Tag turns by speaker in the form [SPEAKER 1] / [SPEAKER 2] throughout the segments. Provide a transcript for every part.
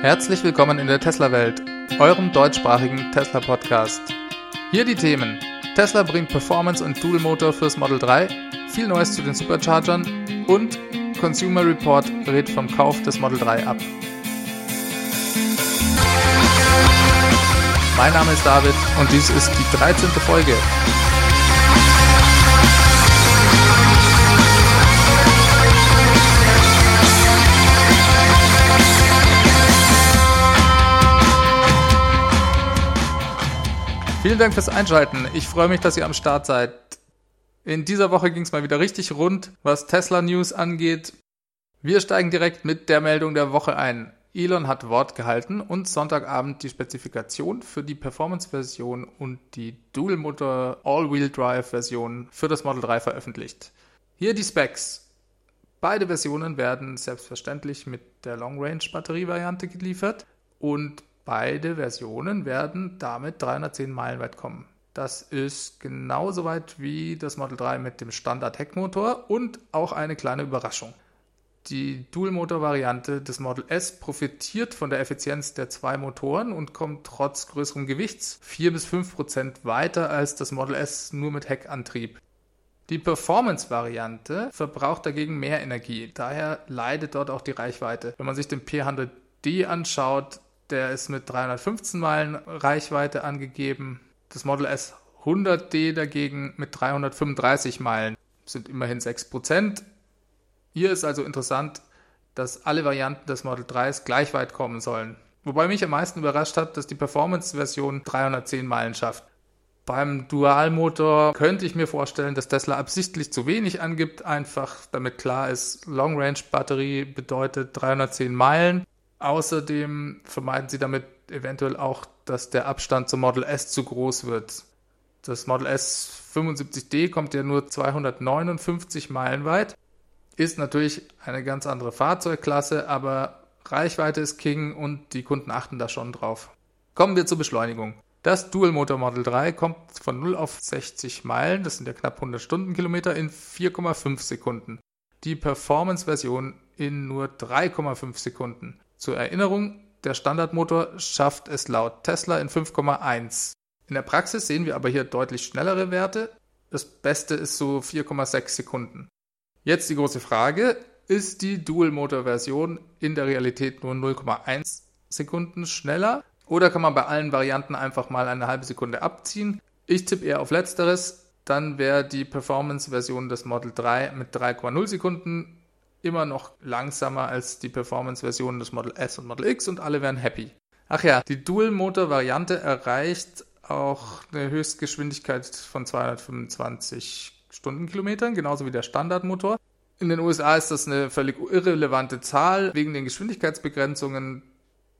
[SPEAKER 1] Herzlich willkommen in der Tesla-Welt, eurem deutschsprachigen Tesla-Podcast. Hier die Themen. Tesla bringt Performance und Dual-Motor fürs Model 3, viel Neues zu den Superchargern und Consumer Report rät vom Kauf des Model 3 ab. Mein Name ist David und dies ist die 13. Folge. Vielen Dank fürs Einschalten. Ich freue mich, dass ihr am Start seid. In dieser Woche ging es mal wieder richtig rund, was Tesla News angeht. Wir steigen direkt mit der Meldung der Woche ein. Elon hat Wort gehalten und Sonntagabend die Spezifikation für die Performance-Version und die Dual-Motor All-Wheel-Drive-Version für das Model 3 veröffentlicht. Hier die Specs. Beide Versionen werden selbstverständlich mit der Long-Range-Batterie-Variante geliefert und Beide Versionen werden damit 310 Meilen weit kommen. Das ist genauso weit wie das Model 3 mit dem Standard-Heckmotor und auch eine kleine Überraschung. Die Dual-Motor-Variante des Model S profitiert von der Effizienz der zwei Motoren und kommt trotz größerem Gewichts 4 bis 5 Prozent weiter als das Model S nur mit Heckantrieb. Die Performance-Variante verbraucht dagegen mehr Energie, daher leidet dort auch die Reichweite. Wenn man sich den P100D anschaut, der ist mit 315 Meilen Reichweite angegeben. Das Model S 100D dagegen mit 335 Meilen. Sind immerhin 6%. Hier ist also interessant, dass alle Varianten des Model 3s gleich weit kommen sollen. Wobei mich am meisten überrascht hat, dass die Performance-Version 310 Meilen schafft. Beim Dualmotor könnte ich mir vorstellen, dass Tesla absichtlich zu wenig angibt, einfach damit klar ist, Long Range Batterie bedeutet 310 Meilen. Außerdem vermeiden sie damit eventuell auch, dass der Abstand zum Model S zu groß wird. Das Model S 75D kommt ja nur 259 Meilen weit. Ist natürlich eine ganz andere Fahrzeugklasse, aber Reichweite ist King und die Kunden achten da schon drauf. Kommen wir zur Beschleunigung. Das Dual Motor Model 3 kommt von 0 auf 60 Meilen, das sind ja knapp 100 Stundenkilometer, in 4,5 Sekunden. Die Performance-Version in nur 3,5 Sekunden. Zur Erinnerung, der Standardmotor schafft es laut Tesla in 5,1. In der Praxis sehen wir aber hier deutlich schnellere Werte. Das Beste ist so 4,6 Sekunden. Jetzt die große Frage, ist die Dual-Motor-Version in der Realität nur 0,1 Sekunden schneller? Oder kann man bei allen Varianten einfach mal eine halbe Sekunde abziehen? Ich tippe eher auf Letzteres. Dann wäre die Performance-Version des Model 3 mit 3,0 Sekunden immer noch langsamer als die Performance-Versionen des Model S und Model X und alle wären happy. Ach ja, die Dual-Motor-Variante erreicht auch eine Höchstgeschwindigkeit von 225 Stundenkilometern, genauso wie der Standardmotor. In den USA ist das eine völlig irrelevante Zahl wegen den Geschwindigkeitsbegrenzungen.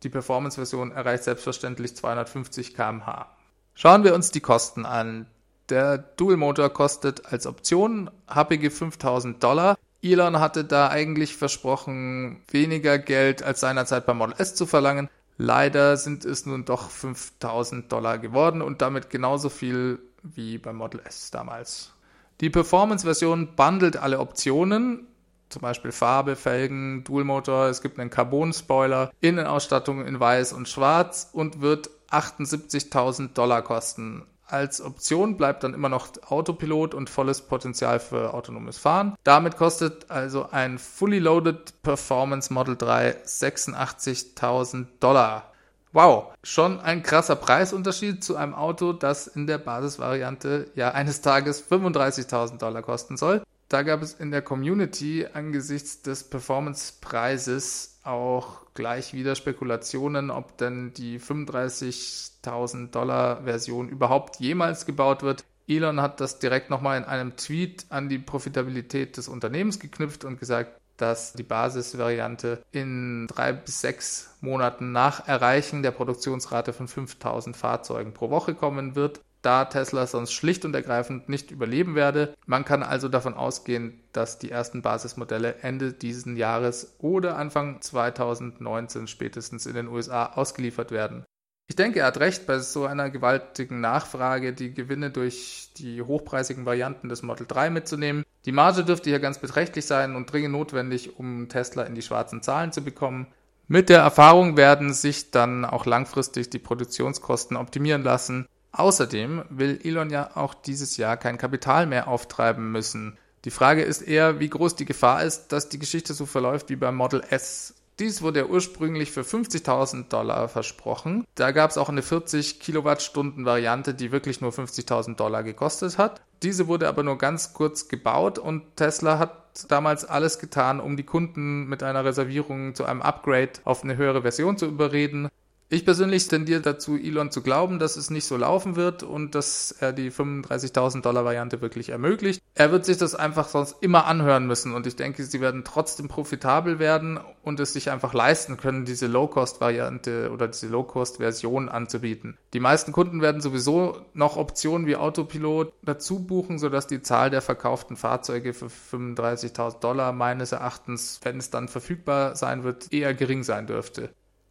[SPEAKER 1] Die Performance-Version erreicht selbstverständlich 250 km/h. Schauen wir uns die Kosten an. Der Dual-Motor kostet als Option happige 5000 Dollar. Elon hatte da eigentlich versprochen, weniger Geld als seinerzeit beim Model S zu verlangen. Leider sind es nun doch 5000 Dollar geworden und damit genauso viel wie beim Model S damals. Die Performance-Version bundelt alle Optionen, zum Beispiel Farbe, Felgen, Dualmotor, es gibt einen Carbon-Spoiler, Innenausstattung in weiß und schwarz und wird 78.000 Dollar kosten. Als Option bleibt dann immer noch Autopilot und volles Potenzial für autonomes Fahren. Damit kostet also ein Fully Loaded Performance Model 3 86.000 Dollar. Wow, schon ein krasser Preisunterschied zu einem Auto, das in der Basisvariante ja eines Tages 35.000 Dollar kosten soll. Da gab es in der Community angesichts des Performance-Preises auch gleich wieder Spekulationen, ob denn die 35.000 Dollar Version überhaupt jemals gebaut wird. Elon hat das direkt nochmal in einem Tweet an die Profitabilität des Unternehmens geknüpft und gesagt, dass die Basisvariante in drei bis sechs Monaten nach Erreichen der Produktionsrate von 5000 Fahrzeugen pro Woche kommen wird da Tesla sonst schlicht und ergreifend nicht überleben werde. Man kann also davon ausgehen, dass die ersten Basismodelle Ende diesen Jahres oder Anfang 2019 spätestens in den USA ausgeliefert werden. Ich denke, er hat recht, bei so einer gewaltigen Nachfrage die Gewinne durch die hochpreisigen Varianten des Model 3 mitzunehmen. Die Marge dürfte hier ganz beträchtlich sein und dringend notwendig, um Tesla in die schwarzen Zahlen zu bekommen. Mit der Erfahrung werden sich dann auch langfristig die Produktionskosten optimieren lassen. Außerdem will Elon ja auch dieses Jahr kein Kapital mehr auftreiben müssen. Die Frage ist eher, wie groß die Gefahr ist, dass die Geschichte so verläuft wie beim Model S. Dies wurde ja ursprünglich für 50.000 Dollar versprochen. Da gab es auch eine 40 Kilowattstunden Variante, die wirklich nur 50.000 Dollar gekostet hat. Diese wurde aber nur ganz kurz gebaut und Tesla hat damals alles getan, um die Kunden mit einer Reservierung zu einem Upgrade auf eine höhere Version zu überreden. Ich persönlich tendiere dazu, Elon zu glauben, dass es nicht so laufen wird und dass er die 35.000 Dollar Variante wirklich ermöglicht. Er wird sich das einfach sonst immer anhören müssen und ich denke, sie werden trotzdem profitabel werden und es sich einfach leisten können, diese Low-Cost-Variante oder diese Low-Cost-Version anzubieten. Die meisten Kunden werden sowieso noch Optionen wie Autopilot dazu buchen, sodass die Zahl der verkauften Fahrzeuge für 35.000 Dollar meines Erachtens, wenn es dann verfügbar sein wird, eher gering sein dürfte.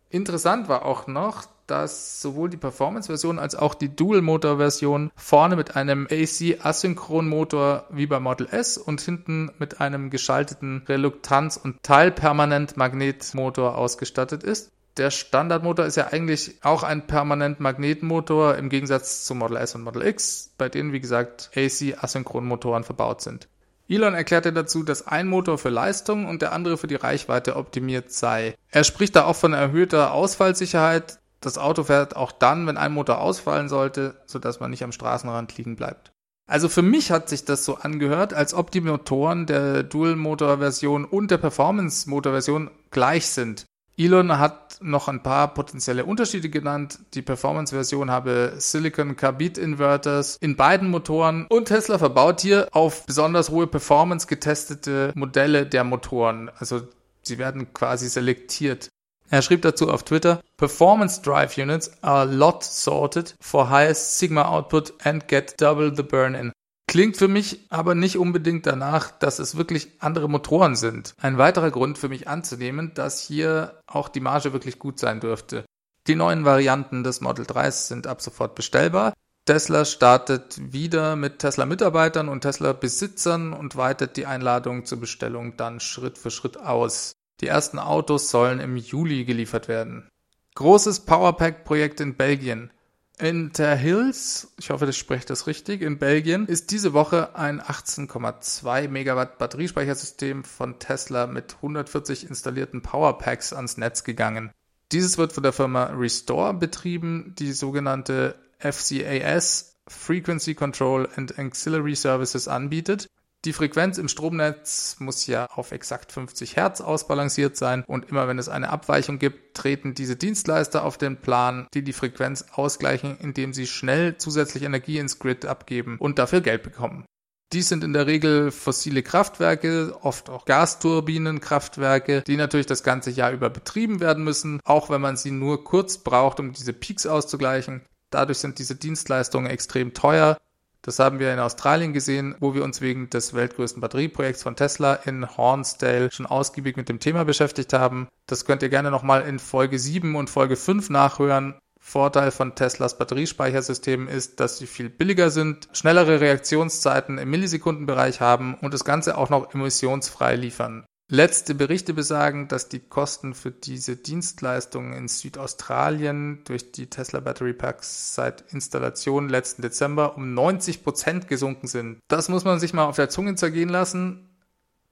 [SPEAKER 1] Interessant war auch noch, dass sowohl die Performance-Version als auch die Dual-Motor-Version vorne mit einem AC-Asynchron-Motor wie beim Model S und hinten mit einem geschalteten Reluktanz- und Teilpermanent-Magnetmotor ausgestattet ist. Der Standardmotor ist ja eigentlich auch ein Permanent-Magnetmotor im Gegensatz zu Model S und Model X, bei denen wie gesagt AC-Asynchron-Motoren verbaut sind. Elon erklärte dazu, dass ein Motor für Leistung und der andere für die Reichweite optimiert sei. Er spricht da auch von erhöhter Ausfallsicherheit. Das Auto fährt auch dann, wenn ein Motor ausfallen sollte, sodass man nicht am Straßenrand liegen bleibt. Also für mich hat sich das so angehört, als ob die Motoren der Dual-Motor-Version und der Performance-Motor-Version gleich sind. Elon hat noch ein paar potenzielle Unterschiede genannt. Die Performance-Version habe Silicon Carbide Inverters in beiden Motoren und Tesla verbaut hier auf besonders hohe Performance getestete Modelle der Motoren. Also sie werden quasi selektiert. Er schrieb dazu auf Twitter, Performance Drive Units are lot sorted for highest Sigma output and get double the burn-in. Klingt für mich aber nicht unbedingt danach, dass es wirklich andere Motoren sind. Ein weiterer Grund für mich anzunehmen, dass hier auch die Marge wirklich gut sein dürfte. Die neuen Varianten des Model 3 sind ab sofort bestellbar. Tesla startet wieder mit Tesla-Mitarbeitern und Tesla-Besitzern und weitet die Einladung zur Bestellung dann Schritt für Schritt aus. Die ersten Autos sollen im Juli geliefert werden. Großes Powerpack-Projekt in Belgien. In der Hills, ich hoffe, das spricht das richtig, in Belgien ist diese Woche ein 18,2 Megawatt Batteriespeichersystem von Tesla mit 140 installierten Powerpacks ans Netz gegangen. Dieses wird von der Firma Restore betrieben, die sogenannte FCAS Frequency Control and Ancillary Services anbietet die Frequenz im Stromnetz muss ja auf exakt 50 Hertz ausbalanciert sein und immer wenn es eine Abweichung gibt, treten diese Dienstleister auf den Plan, die die Frequenz ausgleichen, indem sie schnell zusätzlich Energie ins Grid abgeben und dafür Geld bekommen. Dies sind in der Regel fossile Kraftwerke, oft auch Gasturbinenkraftwerke, die natürlich das ganze Jahr über betrieben werden müssen, auch wenn man sie nur kurz braucht, um diese Peaks auszugleichen. Dadurch sind diese Dienstleistungen extrem teuer das haben wir in Australien gesehen, wo wir uns wegen des weltgrößten Batterieprojekts von Tesla in Hornsdale schon ausgiebig mit dem Thema beschäftigt haben. Das könnt ihr gerne nochmal in Folge 7 und Folge 5 nachhören. Vorteil von Teslas Batteriespeichersystemen ist, dass sie viel billiger sind, schnellere Reaktionszeiten im Millisekundenbereich haben und das Ganze auch noch emissionsfrei liefern. Letzte Berichte besagen, dass die Kosten für diese Dienstleistungen in Südaustralien durch die Tesla Battery Packs seit Installation letzten Dezember um 90 Prozent gesunken sind. Das muss man sich mal auf der Zunge zergehen lassen.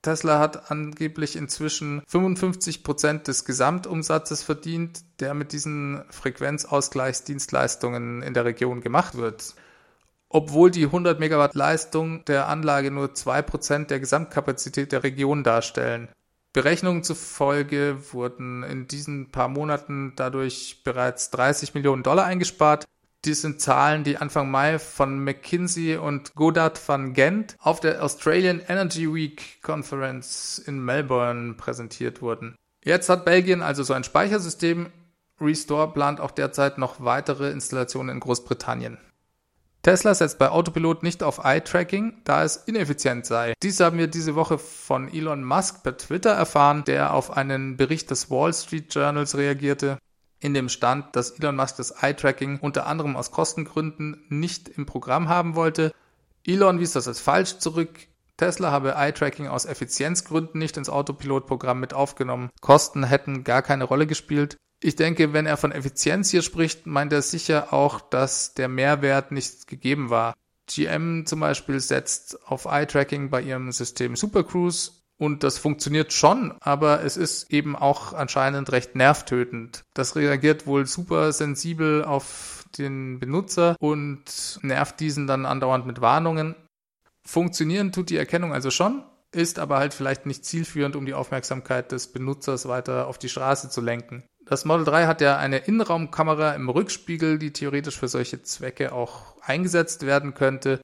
[SPEAKER 1] Tesla hat angeblich inzwischen 55 Prozent des Gesamtumsatzes verdient, der mit diesen Frequenzausgleichsdienstleistungen in der Region gemacht wird obwohl die 100 Megawatt Leistung der Anlage nur 2% der Gesamtkapazität der Region darstellen. Berechnungen zufolge wurden in diesen paar Monaten dadurch bereits 30 Millionen Dollar eingespart. Dies sind Zahlen, die Anfang Mai von McKinsey und Godard van Gent auf der Australian Energy Week Conference in Melbourne präsentiert wurden. Jetzt hat Belgien also so ein Speichersystem. Restore plant auch derzeit noch weitere Installationen in Großbritannien. Tesla setzt bei Autopilot nicht auf Eye-Tracking, da es ineffizient sei. Dies haben wir diese Woche von Elon Musk per Twitter erfahren, der auf einen Bericht des Wall Street Journals reagierte, in dem stand, dass Elon Musk das Eye-Tracking unter anderem aus Kostengründen nicht im Programm haben wollte. Elon wies das als falsch zurück. Tesla habe Eye-Tracking aus Effizienzgründen nicht ins Autopilot-Programm mit aufgenommen. Kosten hätten gar keine Rolle gespielt. Ich denke, wenn er von Effizienz hier spricht, meint er sicher auch, dass der Mehrwert nicht gegeben war. GM zum Beispiel setzt auf Eye-Tracking bei ihrem System Super Cruise und das funktioniert schon, aber es ist eben auch anscheinend recht nervtötend. Das reagiert wohl super sensibel auf den Benutzer und nervt diesen dann andauernd mit Warnungen. Funktionieren tut die Erkennung also schon, ist aber halt vielleicht nicht zielführend, um die Aufmerksamkeit des Benutzers weiter auf die Straße zu lenken. Das Model 3 hat ja eine Innenraumkamera im Rückspiegel, die theoretisch für solche Zwecke auch eingesetzt werden könnte.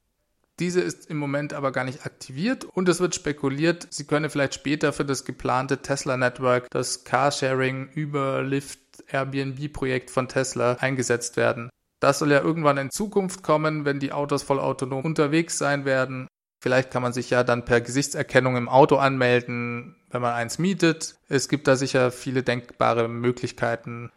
[SPEAKER 1] Diese ist im Moment aber gar nicht aktiviert und es wird spekuliert, sie könne vielleicht später für das geplante Tesla Network, das Carsharing über Lyft Airbnb Projekt von Tesla eingesetzt werden. Das soll ja irgendwann in Zukunft kommen, wenn die Autos voll autonom unterwegs sein werden. Vielleicht kann man sich ja dann per Gesichtserkennung im Auto anmelden, wenn man eins mietet. Es gibt da sicher viele denkbare Möglichkeiten.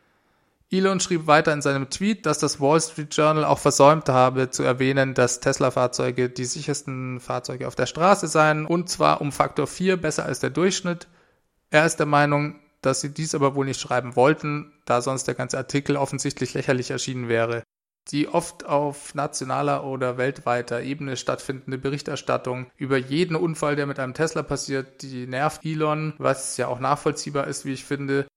[SPEAKER 1] Elon schrieb weiter in seinem Tweet, dass das Wall Street Journal auch versäumt habe zu erwähnen, dass Tesla-Fahrzeuge die sichersten Fahrzeuge auf der Straße seien und zwar um Faktor 4 besser als der Durchschnitt. Er ist der Meinung, dass sie dies aber wohl nicht schreiben wollten, da sonst der ganze Artikel offensichtlich lächerlich erschienen wäre die oft auf nationaler oder weltweiter Ebene stattfindende Berichterstattung über jeden Unfall, der mit einem Tesla passiert, die nervt Elon, was ja auch nachvollziehbar ist, wie ich finde.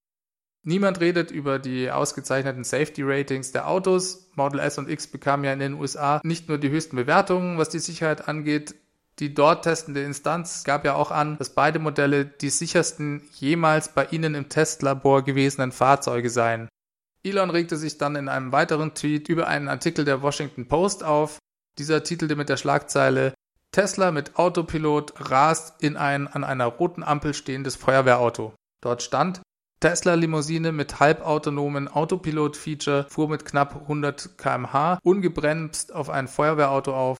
[SPEAKER 1] Niemand redet über die ausgezeichneten Safety Ratings der Autos. Model S und X bekamen ja in den USA nicht nur die höchsten Bewertungen, was die Sicherheit angeht. Die dort testende Instanz gab ja auch an, dass beide Modelle die sichersten jemals bei ihnen im Testlabor gewesenen Fahrzeuge seien. Elon regte sich dann in einem weiteren Tweet über einen Artikel der Washington Post auf. Dieser titelte mit der Schlagzeile Tesla mit Autopilot rast in ein an einer roten Ampel stehendes Feuerwehrauto. Dort stand Tesla Limousine mit halbautonomen Autopilot-Feature fuhr mit knapp 100 km/h ungebremst auf ein Feuerwehrauto auf.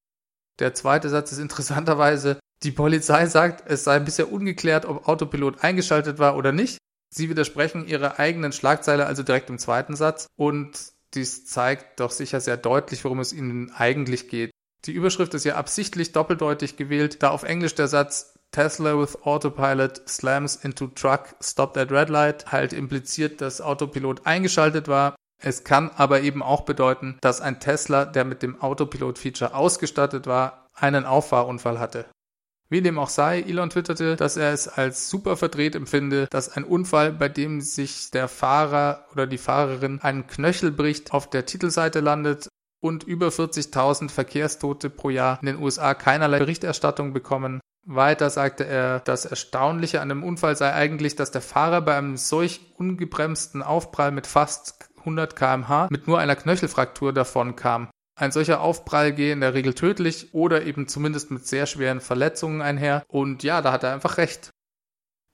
[SPEAKER 1] Der zweite Satz ist interessanterweise, die Polizei sagt, es sei bisher ungeklärt, ob Autopilot eingeschaltet war oder nicht. Sie widersprechen ihrer eigenen Schlagzeile also direkt im zweiten Satz und dies zeigt doch sicher sehr deutlich, worum es ihnen eigentlich geht. Die Überschrift ist ja absichtlich doppeldeutig gewählt, da auf Englisch der Satz Tesla with Autopilot slams into truck, stopped at red light halt impliziert, dass Autopilot eingeschaltet war. Es kann aber eben auch bedeuten, dass ein Tesla, der mit dem Autopilot-Feature ausgestattet war, einen Auffahrunfall hatte. Wie dem auch sei, Elon twitterte, dass er es als super verdreht empfinde, dass ein Unfall, bei dem sich der Fahrer oder die Fahrerin einen Knöchel bricht, auf der Titelseite landet und über 40.000 Verkehrstote pro Jahr in den USA keinerlei Berichterstattung bekommen. Weiter sagte er, das Erstaunliche an dem Unfall sei eigentlich, dass der Fahrer bei einem solch ungebremsten Aufprall mit fast 100 kmh mit nur einer Knöchelfraktur davon kam. Ein solcher Aufprall gehe in der Regel tödlich oder eben zumindest mit sehr schweren Verletzungen einher. Und ja, da hat er einfach recht.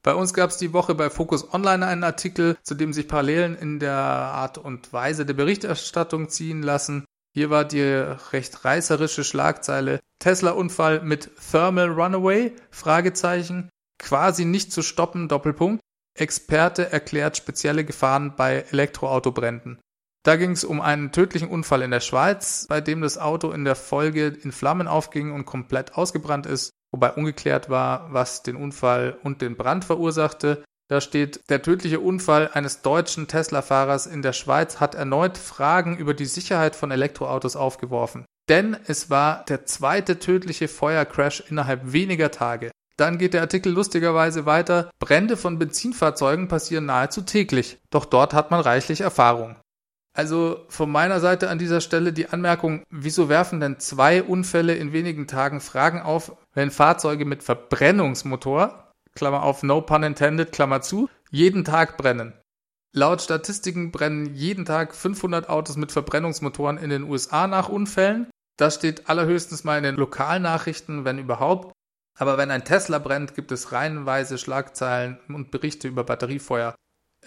[SPEAKER 1] Bei uns gab es die Woche bei Focus Online einen Artikel, zu dem sich Parallelen in der Art und Weise der Berichterstattung ziehen lassen. Hier war die recht reißerische Schlagzeile Tesla-Unfall mit Thermal Runaway? Fragezeichen. Quasi nicht zu stoppen, Doppelpunkt. Experte erklärt spezielle Gefahren bei Elektroautobränden. Da ging es um einen tödlichen Unfall in der Schweiz, bei dem das Auto in der Folge in Flammen aufging und komplett ausgebrannt ist, wobei ungeklärt war, was den Unfall und den Brand verursachte. Da steht, der tödliche Unfall eines deutschen Tesla-Fahrers in der Schweiz hat erneut Fragen über die Sicherheit von Elektroautos aufgeworfen. Denn es war der zweite tödliche Feuercrash innerhalb weniger Tage. Dann geht der Artikel lustigerweise weiter. Brände von Benzinfahrzeugen passieren nahezu täglich. Doch dort hat man reichlich Erfahrung. Also von meiner Seite an dieser Stelle die Anmerkung, wieso werfen denn zwei Unfälle in wenigen Tagen Fragen auf, wenn Fahrzeuge mit Verbrennungsmotor, Klammer auf, no pun intended, Klammer zu, jeden Tag brennen? Laut Statistiken brennen jeden Tag 500 Autos mit Verbrennungsmotoren in den USA nach Unfällen. Das steht allerhöchstens mal in den Lokalnachrichten, wenn überhaupt. Aber wenn ein Tesla brennt, gibt es reihenweise Schlagzeilen und Berichte über Batteriefeuer.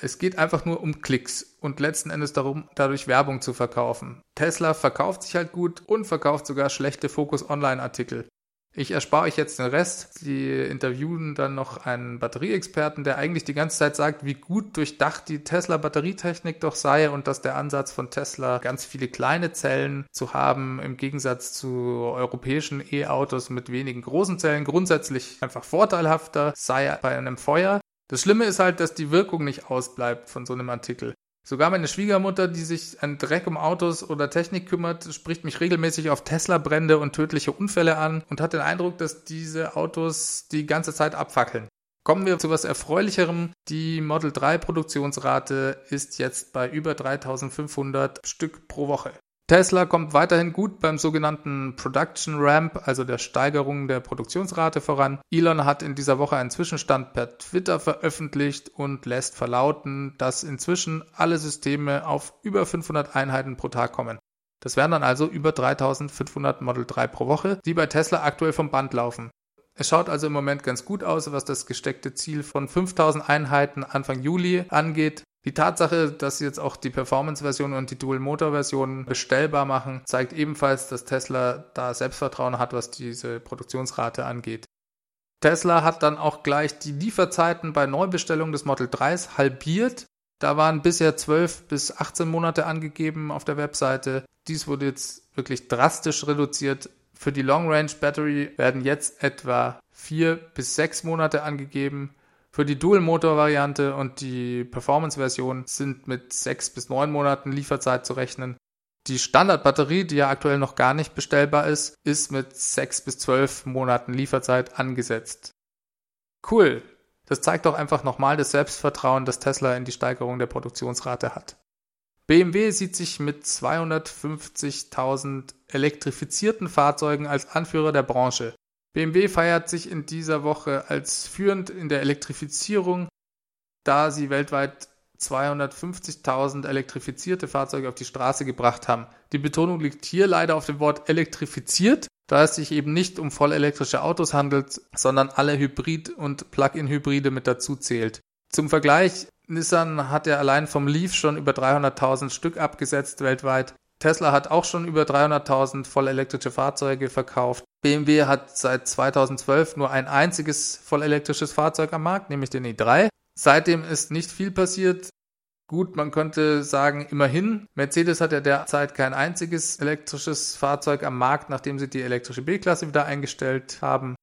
[SPEAKER 1] Es geht einfach nur um Klicks und letzten Endes darum, dadurch Werbung zu verkaufen. Tesla verkauft sich halt gut und verkauft sogar schlechte Focus Online Artikel. Ich erspare euch jetzt den Rest. Sie interviewen dann noch einen Batterieexperten, der eigentlich die ganze Zeit sagt, wie gut durchdacht die Tesla Batterietechnik doch sei und dass der Ansatz von Tesla ganz viele kleine Zellen zu haben im Gegensatz zu europäischen E-Autos mit wenigen großen Zellen grundsätzlich einfach vorteilhafter sei bei einem Feuer. Das Schlimme ist halt, dass die Wirkung nicht ausbleibt von so einem Artikel. Sogar meine Schwiegermutter, die sich an Dreck um Autos oder Technik kümmert, spricht mich regelmäßig auf Tesla-Brände und tödliche Unfälle an und hat den Eindruck, dass diese Autos die ganze Zeit abfackeln. Kommen wir zu was Erfreulicherem. Die Model 3 Produktionsrate ist jetzt bei über 3500 Stück pro Woche. Tesla kommt weiterhin gut beim sogenannten Production Ramp, also der Steigerung der Produktionsrate voran. Elon hat in dieser Woche einen Zwischenstand per Twitter veröffentlicht und lässt verlauten, dass inzwischen alle Systeme auf über 500 Einheiten pro Tag kommen. Das wären dann also über 3500 Model 3 pro Woche, die bei Tesla aktuell vom Band laufen. Es schaut also im Moment ganz gut aus, was das gesteckte Ziel von 5000 Einheiten Anfang Juli angeht. Die Tatsache, dass sie jetzt auch die Performance-Version und die Dual-Motor-Version bestellbar machen, zeigt ebenfalls, dass Tesla da Selbstvertrauen hat, was diese Produktionsrate angeht. Tesla hat dann auch gleich die Lieferzeiten bei Neubestellung des Model 3s halbiert. Da waren bisher 12 bis 18 Monate angegeben auf der Webseite. Dies wurde jetzt wirklich drastisch reduziert. Für die Long Range Battery werden jetzt etwa 4 bis 6 Monate angegeben. Für die Dual-Motor-Variante und die Performance-Version sind mit sechs bis neun Monaten Lieferzeit zu rechnen. Die Standardbatterie, die ja aktuell noch gar nicht bestellbar ist, ist mit sechs bis zwölf Monaten Lieferzeit angesetzt. Cool. Das zeigt doch einfach nochmal das Selbstvertrauen, das Tesla in die Steigerung der Produktionsrate hat. BMW sieht sich mit 250.000 elektrifizierten Fahrzeugen als Anführer der Branche. BMW feiert sich in dieser Woche als führend in der Elektrifizierung, da sie weltweit 250.000 elektrifizierte Fahrzeuge auf die Straße gebracht haben. Die Betonung liegt hier leider auf dem Wort elektrifiziert, da es sich eben nicht um vollelektrische Autos handelt, sondern alle Hybrid- und Plug-in-Hybride mit dazu zählt. Zum Vergleich, Nissan hat ja allein vom Leaf schon über 300.000 Stück abgesetzt weltweit. Tesla hat auch schon über 300.000 vollelektrische Fahrzeuge verkauft. BMW hat seit 2012 nur ein einziges vollelektrisches Fahrzeug am Markt, nämlich den i3. Seitdem ist nicht viel passiert. Gut, man könnte sagen, immerhin. Mercedes hat ja derzeit kein einziges elektrisches Fahrzeug am Markt, nachdem sie die elektrische B-Klasse wieder eingestellt haben.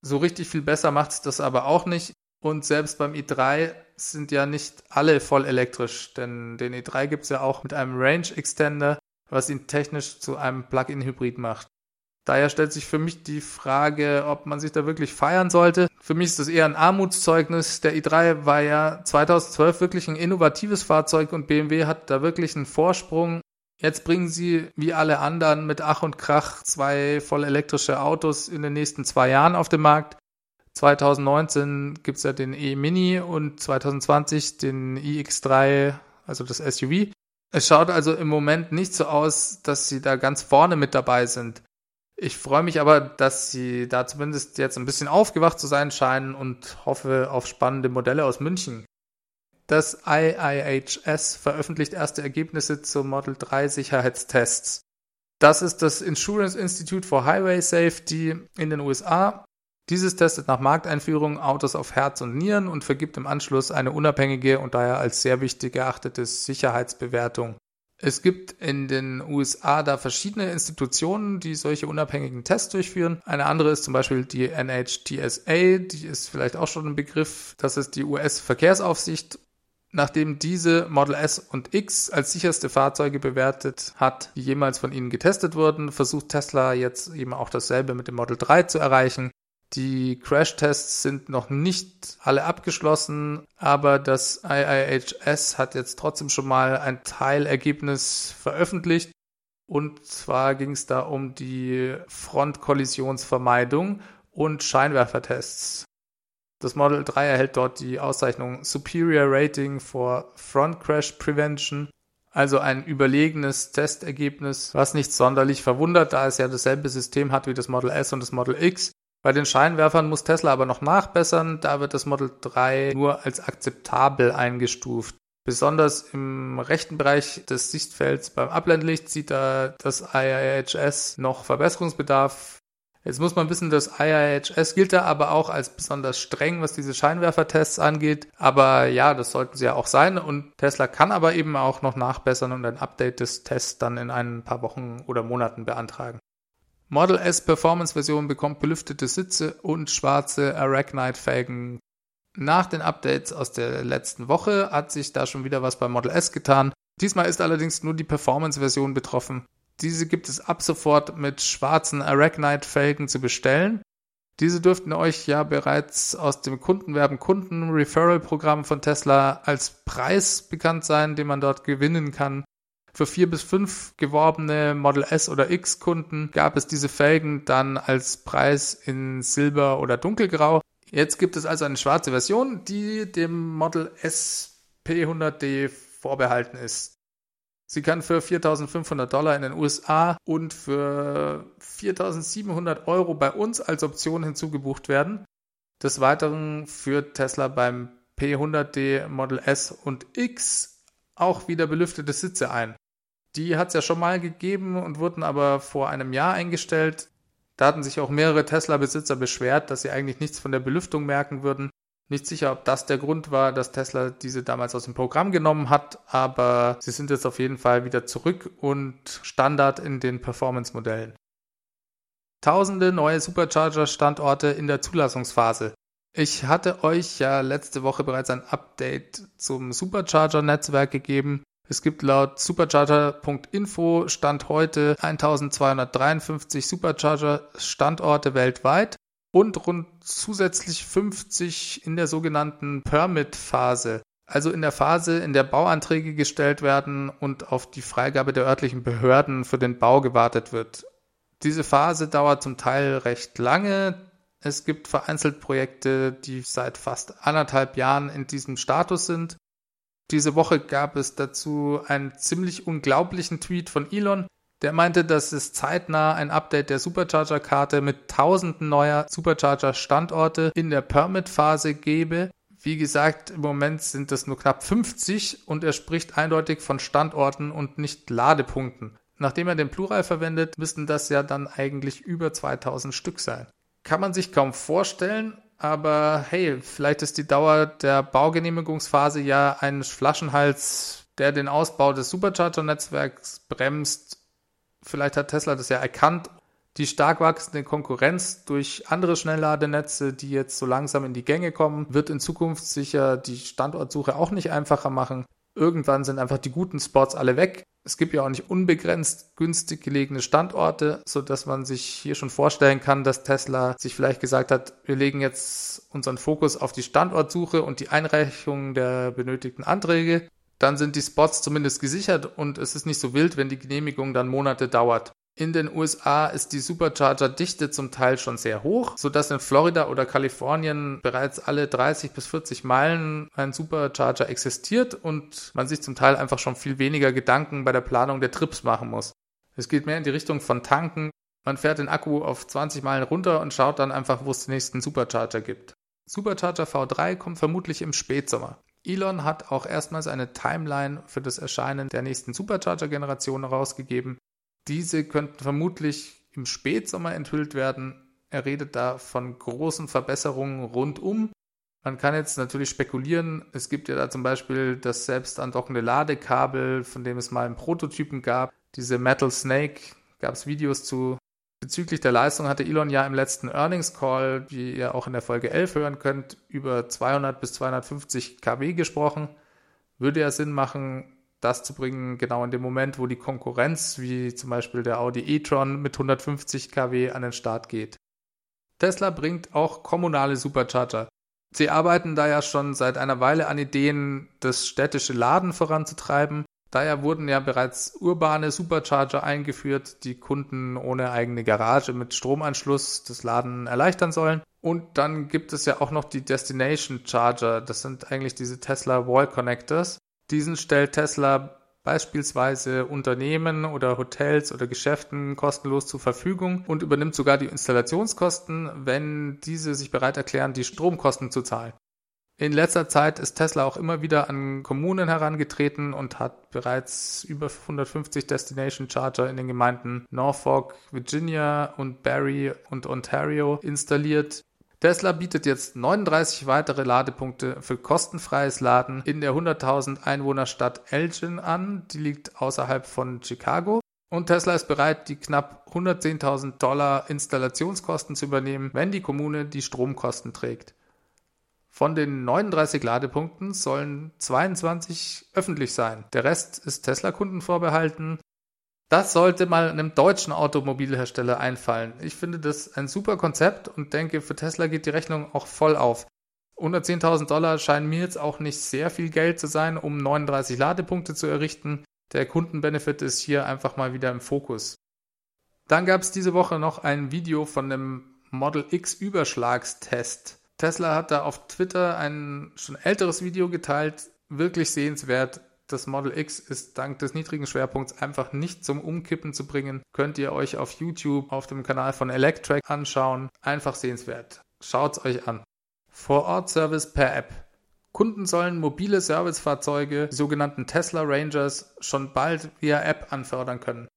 [SPEAKER 1] So richtig viel besser macht es das aber auch nicht. Und selbst beim i3 sind ja nicht alle voll elektrisch, denn den i3 gibt es ja auch mit einem Range Extender was ihn technisch zu einem Plug-in-Hybrid macht. Daher stellt sich für mich die Frage, ob man sich da wirklich feiern sollte. Für mich ist das eher ein Armutszeugnis. Der i3 war ja 2012 wirklich ein innovatives Fahrzeug und BMW hat da wirklich einen Vorsprung. Jetzt bringen sie, wie alle anderen, mit Ach und Krach zwei voll elektrische Autos in den nächsten zwei Jahren auf den Markt. 2019 gibt's ja den e-Mini und 2020 den iX3, also das SUV. Es schaut also im Moment nicht so aus, dass sie da ganz vorne mit dabei sind. Ich freue mich aber, dass sie da zumindest jetzt ein bisschen aufgewacht zu sein scheinen und hoffe auf spannende Modelle aus München. Das IIHS veröffentlicht erste Ergebnisse zur Model 3 Sicherheitstests. Das ist das Insurance Institute for Highway Safety in den USA dieses testet nach Markteinführung Autos auf Herz und Nieren und vergibt im Anschluss eine unabhängige und daher als sehr wichtig erachtete Sicherheitsbewertung. Es gibt in den USA da verschiedene Institutionen, die solche unabhängigen Tests durchführen. Eine andere ist zum Beispiel die NHTSA, die ist vielleicht auch schon ein Begriff. Das ist die US-Verkehrsaufsicht. Nachdem diese Model S und X als sicherste Fahrzeuge bewertet hat, die jemals von ihnen getestet wurden, versucht Tesla jetzt eben auch dasselbe mit dem Model 3 zu erreichen. Die Crash-Tests sind noch nicht alle abgeschlossen, aber das IIHS hat jetzt trotzdem schon mal ein Teilergebnis veröffentlicht. Und zwar ging es da um die Frontkollisionsvermeidung und Scheinwerfertests. Das Model 3 erhält dort die Auszeichnung Superior Rating for Front Crash Prevention, also ein überlegenes Testergebnis, was nicht sonderlich verwundert, da es ja dasselbe System hat wie das Model S und das Model X bei den Scheinwerfern muss Tesla aber noch nachbessern. Da wird das Model 3 nur als akzeptabel eingestuft. Besonders im rechten Bereich des Sichtfelds beim Abblendlicht sieht da das IIHS noch Verbesserungsbedarf. Jetzt muss man wissen, das IIHS gilt da aber auch als besonders streng, was diese Scheinwerfertests angeht. Aber ja, das sollten sie ja auch sein. Und Tesla kann aber eben auch noch nachbessern und ein Update des Tests dann in ein paar Wochen oder Monaten beantragen. Model S Performance Version bekommt belüftete Sitze und schwarze Arachnite Felgen. Nach den Updates aus der letzten Woche hat sich da schon wieder was bei Model S getan. Diesmal ist allerdings nur die Performance Version betroffen. Diese gibt es ab sofort mit schwarzen Arachnite-Felgen zu bestellen. Diese dürften euch ja bereits aus dem Kundenwerben Kunden Referral Programm von Tesla als Preis bekannt sein, den man dort gewinnen kann. Für vier bis fünf geworbene Model S oder X Kunden gab es diese Felgen dann als Preis in Silber oder Dunkelgrau. Jetzt gibt es also eine schwarze Version, die dem Model S P100D vorbehalten ist. Sie kann für 4.500 Dollar in den USA und für 4.700 Euro bei uns als Option hinzugebucht werden. Des Weiteren führt Tesla beim P100D Model S und X auch wieder belüftete Sitze ein. Die hat es ja schon mal gegeben und wurden aber vor einem Jahr eingestellt. Da hatten sich auch mehrere Tesla-Besitzer beschwert, dass sie eigentlich nichts von der Belüftung merken würden. Nicht sicher, ob das der Grund war, dass Tesla diese damals aus dem Programm genommen hat, aber sie sind jetzt auf jeden Fall wieder zurück und Standard in den Performance-Modellen. Tausende neue Supercharger-Standorte in der Zulassungsphase. Ich hatte euch ja letzte Woche bereits ein Update zum Supercharger-Netzwerk gegeben. Es gibt laut supercharger.info Stand heute 1253 Supercharger-Standorte weltweit und rund zusätzlich 50 in der sogenannten Permit-Phase, also in der Phase, in der Bauanträge gestellt werden und auf die Freigabe der örtlichen Behörden für den Bau gewartet wird. Diese Phase dauert zum Teil recht lange. Es gibt vereinzelt Projekte, die seit fast anderthalb Jahren in diesem Status sind. Diese Woche gab es dazu einen ziemlich unglaublichen Tweet von Elon, der meinte, dass es zeitnah ein Update der Supercharger-Karte mit tausenden neuer Supercharger-Standorte in der Permit-Phase gebe. Wie gesagt, im Moment sind es nur knapp 50 und er spricht eindeutig von Standorten und nicht Ladepunkten. Nachdem er den Plural verwendet, müssten das ja dann eigentlich über 2000 Stück sein. Kann man sich kaum vorstellen, aber hey, vielleicht ist die Dauer der Baugenehmigungsphase ja ein Flaschenhals, der den Ausbau des Supercharger-Netzwerks bremst vielleicht hat Tesla das ja erkannt, die stark wachsende Konkurrenz durch andere Schnellladenetze, die jetzt so langsam in die Gänge kommen, wird in Zukunft sicher die Standortsuche auch nicht einfacher machen. Irgendwann sind einfach die guten Spots alle weg. Es gibt ja auch nicht unbegrenzt günstig gelegene Standorte, so dass man sich hier schon vorstellen kann, dass Tesla sich vielleicht gesagt hat, wir legen jetzt unseren Fokus auf die Standortsuche und die Einreichung der benötigten Anträge dann sind die Spots zumindest gesichert und es ist nicht so wild, wenn die Genehmigung dann Monate dauert. In den USA ist die Supercharger-Dichte zum Teil schon sehr hoch, sodass in Florida oder Kalifornien bereits alle 30 bis 40 Meilen ein Supercharger existiert und man sich zum Teil einfach schon viel weniger Gedanken bei der Planung der Trips machen muss. Es geht mehr in die Richtung von Tanken. Man fährt den Akku auf 20 Meilen runter und schaut dann einfach, wo es den nächsten Supercharger gibt. Supercharger V3 kommt vermutlich im Spätsommer. Elon hat auch erstmals eine Timeline für das Erscheinen der nächsten Supercharger-Generation herausgegeben. Diese könnten vermutlich im Spätsommer enthüllt werden. Er redet da von großen Verbesserungen rundum. Man kann jetzt natürlich spekulieren. Es gibt ja da zum Beispiel das selbst andockende Ladekabel, von dem es mal einen Prototypen gab. Diese Metal Snake gab es Videos zu. Bezüglich der Leistung hatte Elon ja im letzten Earnings Call, wie ihr auch in der Folge 11 hören könnt, über 200 bis 250 kW gesprochen. Würde ja Sinn machen, das zu bringen, genau in dem Moment, wo die Konkurrenz, wie zum Beispiel der Audi e-tron mit 150 kW an den Start geht. Tesla bringt auch kommunale Supercharger. Sie arbeiten da ja schon seit einer Weile an Ideen, das städtische Laden voranzutreiben Daher wurden ja bereits urbane Supercharger eingeführt, die Kunden ohne eigene Garage mit Stromanschluss das Laden erleichtern sollen. Und dann gibt es ja auch noch die Destination Charger. Das sind eigentlich diese Tesla Wall Connectors. Diesen stellt Tesla beispielsweise Unternehmen oder Hotels oder Geschäften kostenlos zur Verfügung und übernimmt sogar die Installationskosten, wenn diese sich bereit erklären, die Stromkosten zu zahlen. In letzter Zeit ist Tesla auch immer wieder an Kommunen herangetreten und hat bereits über 150 Destination Charger in den Gemeinden Norfolk, Virginia und Barrie und Ontario installiert. Tesla bietet jetzt 39 weitere Ladepunkte für kostenfreies Laden in der 100.000 Einwohnerstadt Elgin an. Die liegt außerhalb von Chicago. Und Tesla ist bereit, die knapp 110.000 Dollar Installationskosten zu übernehmen, wenn die Kommune die Stromkosten trägt. Von den 39 Ladepunkten sollen 22 öffentlich sein. Der Rest ist Tesla-Kunden vorbehalten. Das sollte mal einem deutschen Automobilhersteller einfallen. Ich finde das ein super Konzept und denke, für Tesla geht die Rechnung auch voll auf. 110.000 Dollar scheinen mir jetzt auch nicht sehr viel Geld zu sein, um 39 Ladepunkte zu errichten. Der Kundenbenefit ist hier einfach mal wieder im Fokus. Dann gab es diese Woche noch ein Video von einem Model X Überschlagstest. Tesla hat da auf Twitter ein schon älteres Video geteilt, wirklich sehenswert. Das Model X ist dank des niedrigen Schwerpunkts einfach nicht zum Umkippen zu bringen. Könnt ihr euch auf YouTube auf dem Kanal von Electrac anschauen. Einfach sehenswert. Schaut's euch an. Vor-Ort-Service per App. Kunden sollen mobile Servicefahrzeuge, die sogenannten Tesla Rangers, schon bald via App anfordern können.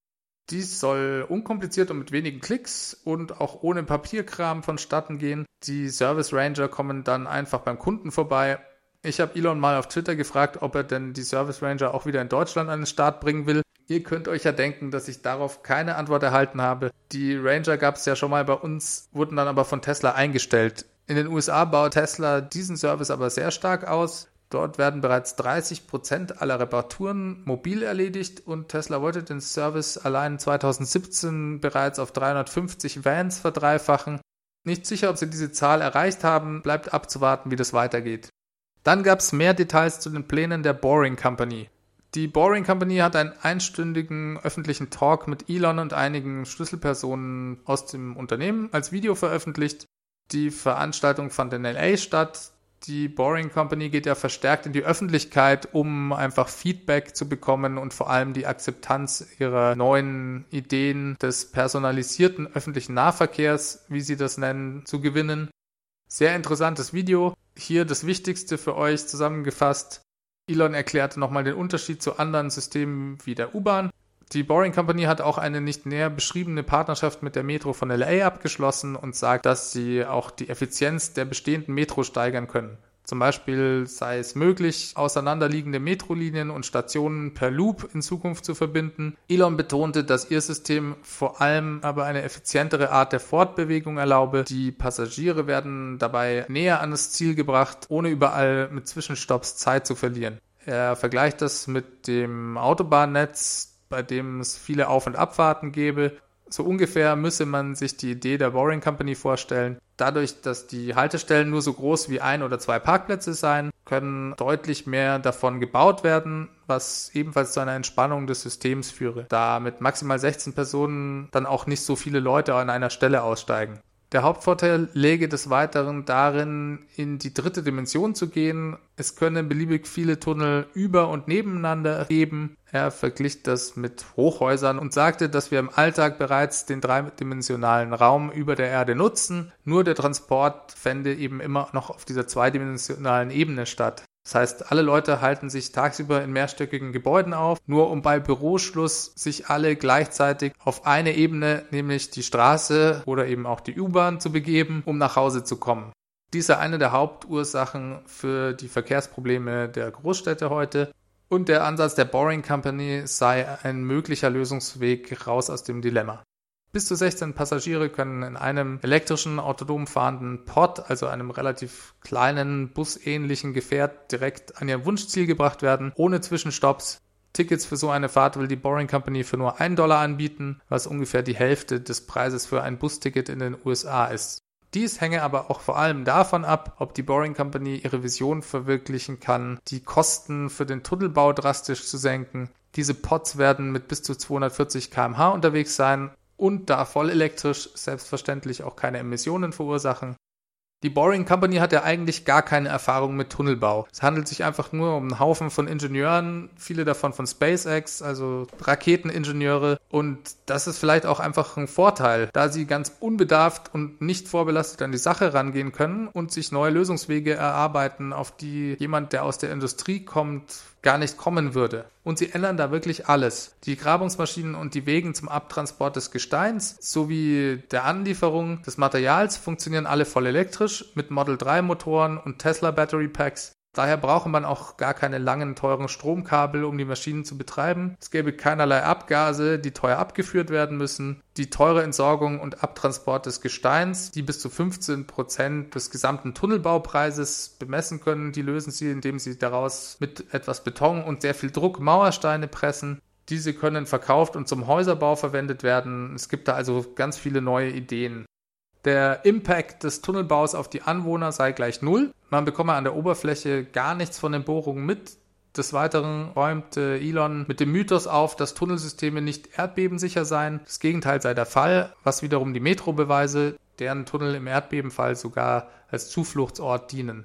[SPEAKER 1] Dies soll unkompliziert und mit wenigen Klicks und auch ohne Papierkram vonstatten gehen. Die Service Ranger kommen dann einfach beim Kunden vorbei. Ich habe Elon mal auf Twitter gefragt, ob er denn die Service Ranger auch wieder in Deutschland an den Start bringen will. Ihr könnt euch ja denken, dass ich darauf keine Antwort erhalten habe. Die Ranger gab es ja schon mal bei uns, wurden dann aber von Tesla eingestellt. In den USA baut Tesla diesen Service aber sehr stark aus. Dort werden bereits 30 Prozent aller Reparaturen mobil erledigt und Tesla wollte den Service allein 2017 bereits auf 350 Vans verdreifachen. Nicht sicher, ob sie diese Zahl erreicht haben, bleibt abzuwarten, wie das weitergeht. Dann gab es mehr Details zu den Plänen der Boring Company. Die Boring Company hat einen einstündigen öffentlichen Talk mit Elon und einigen Schlüsselpersonen aus dem Unternehmen als Video veröffentlicht. Die Veranstaltung fand in LA statt die Boring Company geht ja verstärkt in die Öffentlichkeit, um einfach Feedback zu bekommen und vor allem die Akzeptanz ihrer neuen Ideen des personalisierten öffentlichen Nahverkehrs, wie sie das nennen, zu gewinnen. Sehr interessantes Video. Hier das Wichtigste für euch zusammengefasst. Elon erklärte nochmal den Unterschied zu anderen Systemen wie der U-Bahn. Die Boring Company hat auch eine nicht näher beschriebene Partnerschaft mit der Metro von LA abgeschlossen und sagt, dass sie auch die Effizienz der bestehenden Metro steigern können. Zum Beispiel sei es möglich, auseinanderliegende Metrolinien und Stationen per Loop in Zukunft zu verbinden. Elon betonte, dass ihr System vor allem aber eine effizientere Art der Fortbewegung erlaube. Die Passagiere werden dabei näher an das Ziel gebracht, ohne überall mit Zwischenstopps Zeit zu verlieren. Er vergleicht das mit dem Autobahnnetz, bei dem es viele Auf- und Abfahrten gäbe. So ungefähr müsse man sich die Idee der Boring Company vorstellen. Dadurch, dass die Haltestellen nur so groß wie ein oder zwei Parkplätze seien, können deutlich mehr davon gebaut werden, was ebenfalls zu einer Entspannung des Systems führe, da mit maximal 16 Personen dann auch nicht so viele Leute an einer Stelle aussteigen. Der Hauptvorteil läge des Weiteren darin, in die dritte Dimension zu gehen. Es können beliebig viele Tunnel über und nebeneinander geben. Er verglich das mit Hochhäusern und sagte, dass wir im Alltag bereits den dreidimensionalen Raum über der Erde nutzen. Nur der Transport fände eben immer noch auf dieser zweidimensionalen Ebene statt. Das heißt, alle Leute halten sich tagsüber in mehrstöckigen Gebäuden auf, nur um bei Büroschluss sich alle gleichzeitig auf eine Ebene, nämlich die Straße oder eben auch die U-Bahn zu begeben, um nach Hause zu kommen. Dies ist eine der Hauptursachen für die Verkehrsprobleme der Großstädte heute. Und der Ansatz der Boring Company sei ein möglicher Lösungsweg raus aus dem Dilemma. Bis zu 16 Passagiere können in einem elektrischen, autonom fahrenden Pod, also einem relativ kleinen, busähnlichen Gefährt, direkt an ihr Wunschziel gebracht werden, ohne Zwischenstopps. Tickets für so eine Fahrt will die Boring Company für nur 1 Dollar anbieten, was ungefähr die Hälfte des Preises für ein Busticket in den USA ist. Dies hänge aber auch vor allem davon ab, ob die Boring Company ihre Vision verwirklichen kann, die Kosten für den Tunnelbau drastisch zu senken. Diese Pods werden mit bis zu 240 km/h unterwegs sein und da voll elektrisch selbstverständlich auch keine Emissionen verursachen. Die Boring Company hat ja eigentlich gar keine Erfahrung mit Tunnelbau. Es handelt sich einfach nur um einen Haufen von Ingenieuren, viele davon von SpaceX, also Raketeningenieure Und das ist vielleicht auch einfach ein Vorteil, da sie ganz unbedarft und nicht vorbelastet an die Sache rangehen können und sich neue Lösungswege erarbeiten, auf die jemand, der aus der Industrie kommt, gar nicht kommen würde. Und sie ändern da wirklich alles. Die Grabungsmaschinen und die Wegen zum Abtransport des Gesteins sowie der Anlieferung des Materials funktionieren alle voll elektrisch mit Model 3 Motoren und Tesla Battery Packs Daher brauche man auch gar keine langen, teuren Stromkabel, um die Maschinen zu betreiben. Es gäbe keinerlei Abgase, die teuer abgeführt werden müssen. Die teure Entsorgung und Abtransport des Gesteins, die bis zu 15 Prozent des gesamten Tunnelbaupreises bemessen können, die lösen sie, indem sie daraus mit etwas Beton und sehr viel Druck Mauersteine pressen. Diese können verkauft und zum Häuserbau verwendet werden. Es gibt da also ganz viele neue Ideen. Der Impact des Tunnelbaus auf die Anwohner sei gleich null. Man bekomme an der Oberfläche gar nichts von den Bohrungen mit. Des Weiteren räumte Elon mit dem Mythos auf, dass Tunnelsysteme nicht erdbebensicher seien. Das Gegenteil sei der Fall, was wiederum die Metro beweise, deren Tunnel im Erdbebenfall sogar als Zufluchtsort dienen.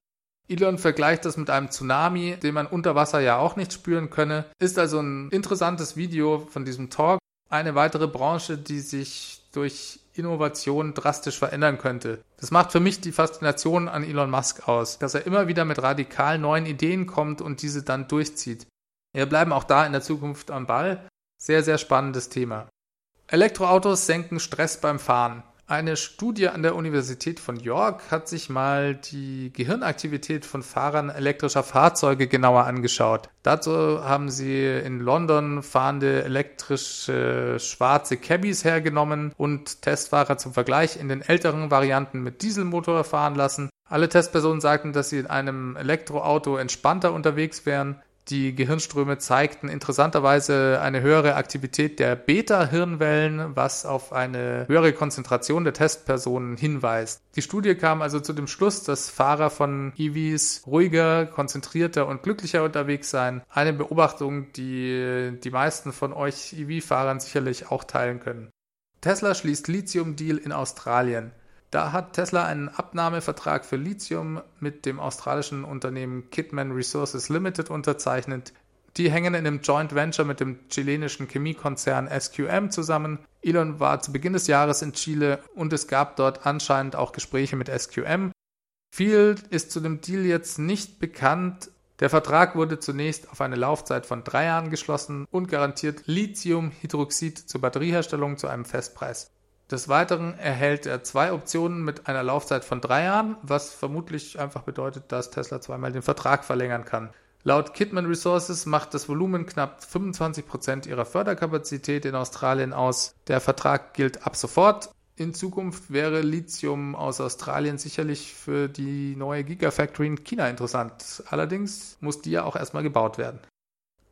[SPEAKER 1] Elon vergleicht das mit einem Tsunami, den man unter Wasser ja auch nicht spüren könne. Ist also ein interessantes Video von diesem Talk. Eine weitere Branche, die sich durch Innovation drastisch verändern könnte. Das macht für mich die Faszination an Elon Musk aus, dass er immer wieder mit radikal neuen Ideen kommt und diese dann durchzieht. Wir bleiben auch da in der Zukunft am Ball. Sehr, sehr spannendes Thema. Elektroautos senken Stress beim Fahren. Eine Studie an der Universität von York hat sich mal die Gehirnaktivität von Fahrern elektrischer Fahrzeuge genauer angeschaut. Dazu haben sie in London fahrende elektrische schwarze Cabbies hergenommen und Testfahrer zum Vergleich in den älteren Varianten mit Dieselmotor fahren lassen. Alle Testpersonen sagten, dass sie in einem Elektroauto entspannter unterwegs wären. Die Gehirnströme zeigten interessanterweise eine höhere Aktivität der Beta-Hirnwellen, was auf eine höhere Konzentration der Testpersonen hinweist. Die Studie kam also zu dem Schluss, dass Fahrer von EVs ruhiger, konzentrierter und glücklicher unterwegs seien. Eine Beobachtung, die die meisten von euch EV-Fahrern sicherlich auch teilen können. Tesla schließt Lithium-Deal in Australien. Da hat Tesla einen Abnahmevertrag für Lithium mit dem australischen Unternehmen Kidman Resources Limited unterzeichnet. Die hängen in einem Joint Venture mit dem chilenischen Chemiekonzern SQM zusammen. Elon war zu Beginn des Jahres in Chile und es gab dort anscheinend auch Gespräche mit SQM. Viel ist zu dem Deal jetzt nicht bekannt. Der Vertrag wurde zunächst auf eine Laufzeit von drei Jahren geschlossen und garantiert Lithiumhydroxid zur Batterieherstellung zu einem Festpreis. Des Weiteren erhält er zwei Optionen mit einer Laufzeit von drei Jahren, was vermutlich einfach bedeutet, dass Tesla zweimal den Vertrag verlängern kann. Laut Kidman Resources macht das Volumen knapp 25 Prozent ihrer Förderkapazität in Australien aus. Der Vertrag gilt ab sofort. In Zukunft wäre Lithium aus Australien sicherlich für die neue Gigafactory in China interessant. Allerdings muss die ja auch erstmal gebaut werden.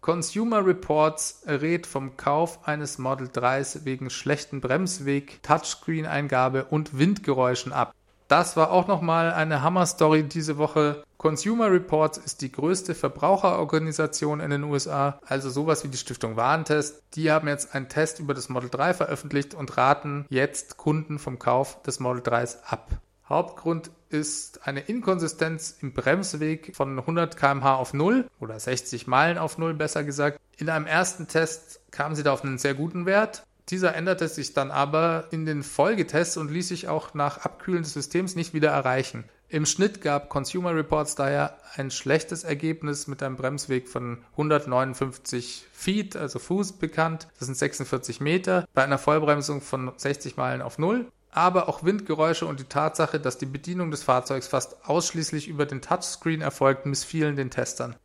[SPEAKER 1] Consumer Reports rät vom Kauf eines Model 3s wegen schlechten Bremsweg, Touchscreen-Eingabe und Windgeräuschen ab. Das war auch nochmal eine Hammer-Story diese Woche. Consumer Reports ist die größte Verbraucherorganisation in den USA, also sowas wie die Stiftung Warentest. Die haben jetzt einen Test über das Model 3 veröffentlicht und raten jetzt Kunden vom Kauf des Model 3s ab. Hauptgrund ist eine Inkonsistenz im Bremsweg von 100 km/h auf 0 oder 60 Meilen auf 0 besser gesagt. In einem ersten Test kamen sie da auf einen sehr guten Wert. Dieser änderte sich dann aber in den Folgetests und ließ sich auch nach Abkühlen des Systems nicht wieder erreichen. Im Schnitt gab Consumer Reports daher ein schlechtes Ergebnis mit einem Bremsweg von 159 Feet, also Fuß bekannt. Das sind 46 Meter. Bei einer Vollbremsung von 60 Meilen auf 0 aber auch Windgeräusche und die Tatsache, dass die Bedienung des Fahrzeugs fast ausschließlich über den Touchscreen erfolgt, missfielen den Testern.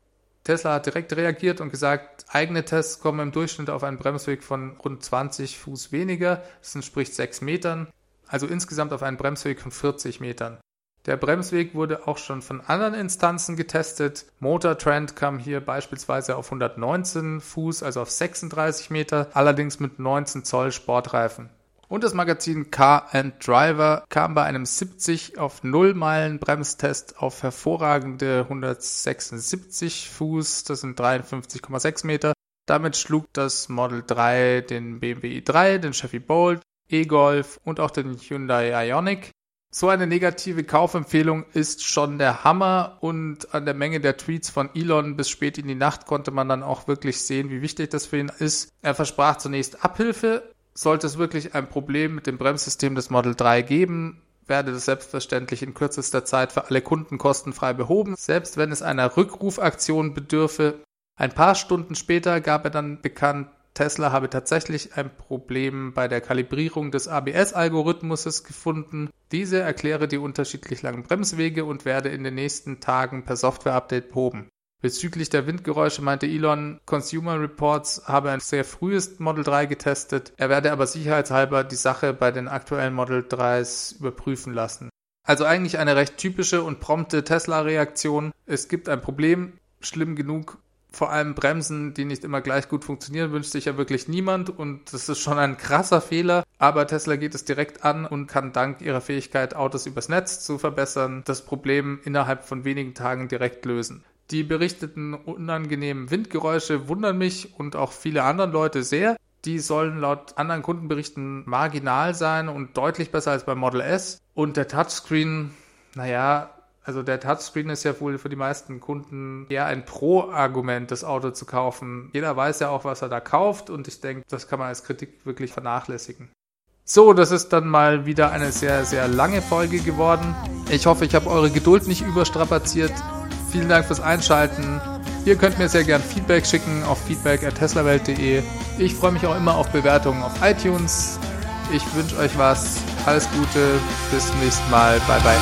[SPEAKER 1] Tesla hat direkt reagiert und gesagt, eigene Tests kommen im Durchschnitt auf einen Bremsweg von rund 20 Fuß weniger, das entspricht 6 Metern, also insgesamt auf einen Bremsweg von 40 Metern. Der Bremsweg wurde auch schon von anderen Instanzen getestet. Motortrend kam hier beispielsweise auf 119 Fuß, also auf 36 Meter, allerdings mit 19 Zoll Sportreifen. Und das Magazin Car and Driver kam bei einem 70 auf 0 Meilen Bremstest auf hervorragende 176 Fuß, das sind 53,6 Meter. Damit schlug das Model 3 den BMW i3, den Chevy Bolt, E-Golf und auch den Hyundai Ioniq. So eine negative Kaufempfehlung ist schon der Hammer und an der Menge der Tweets von Elon bis spät in die Nacht konnte man dann auch wirklich sehen, wie wichtig das für ihn ist. Er versprach zunächst Abhilfe. Sollte es wirklich ein Problem mit dem Bremssystem des Model 3 geben, werde das selbstverständlich in kürzester Zeit für alle Kunden kostenfrei behoben, selbst wenn es einer Rückrufaktion bedürfe. Ein paar Stunden später gab er dann bekannt, Tesla habe tatsächlich ein Problem bei der Kalibrierung des ABS-Algorithmuses gefunden. Diese erkläre die unterschiedlich langen Bremswege und werde in den nächsten Tagen per Software-Update behoben. Bezüglich der Windgeräusche meinte Elon, Consumer Reports habe ein sehr frühes Model 3 getestet. Er werde aber sicherheitshalber die Sache bei den aktuellen Model 3s überprüfen lassen. Also eigentlich eine recht typische und prompte Tesla-Reaktion. Es gibt ein Problem, schlimm genug, vor allem Bremsen, die nicht immer gleich gut funktionieren, wünscht sich ja wirklich niemand und das ist schon ein krasser Fehler. Aber Tesla geht es direkt an und kann dank ihrer Fähigkeit, Autos übers Netz zu verbessern, das Problem innerhalb von wenigen Tagen direkt lösen. Die berichteten unangenehmen Windgeräusche wundern mich und auch viele andere Leute sehr. Die sollen laut anderen Kundenberichten marginal sein und deutlich besser als beim Model S. Und der Touchscreen, naja, also der Touchscreen ist ja wohl für die meisten Kunden eher ein Pro-Argument, das Auto zu kaufen. Jeder weiß ja auch, was er da kauft und ich denke, das kann man als Kritik wirklich vernachlässigen. So, das ist dann mal wieder eine sehr, sehr lange Folge geworden. Ich hoffe, ich habe eure Geduld nicht überstrapaziert. Vielen Dank fürs Einschalten. Ihr könnt mir sehr gern Feedback schicken auf feedback.teslawelt.de. Ich freue mich auch immer auf Bewertungen auf iTunes. Ich wünsche euch was. Alles Gute. Bis zum nächsten Mal. Bye bye.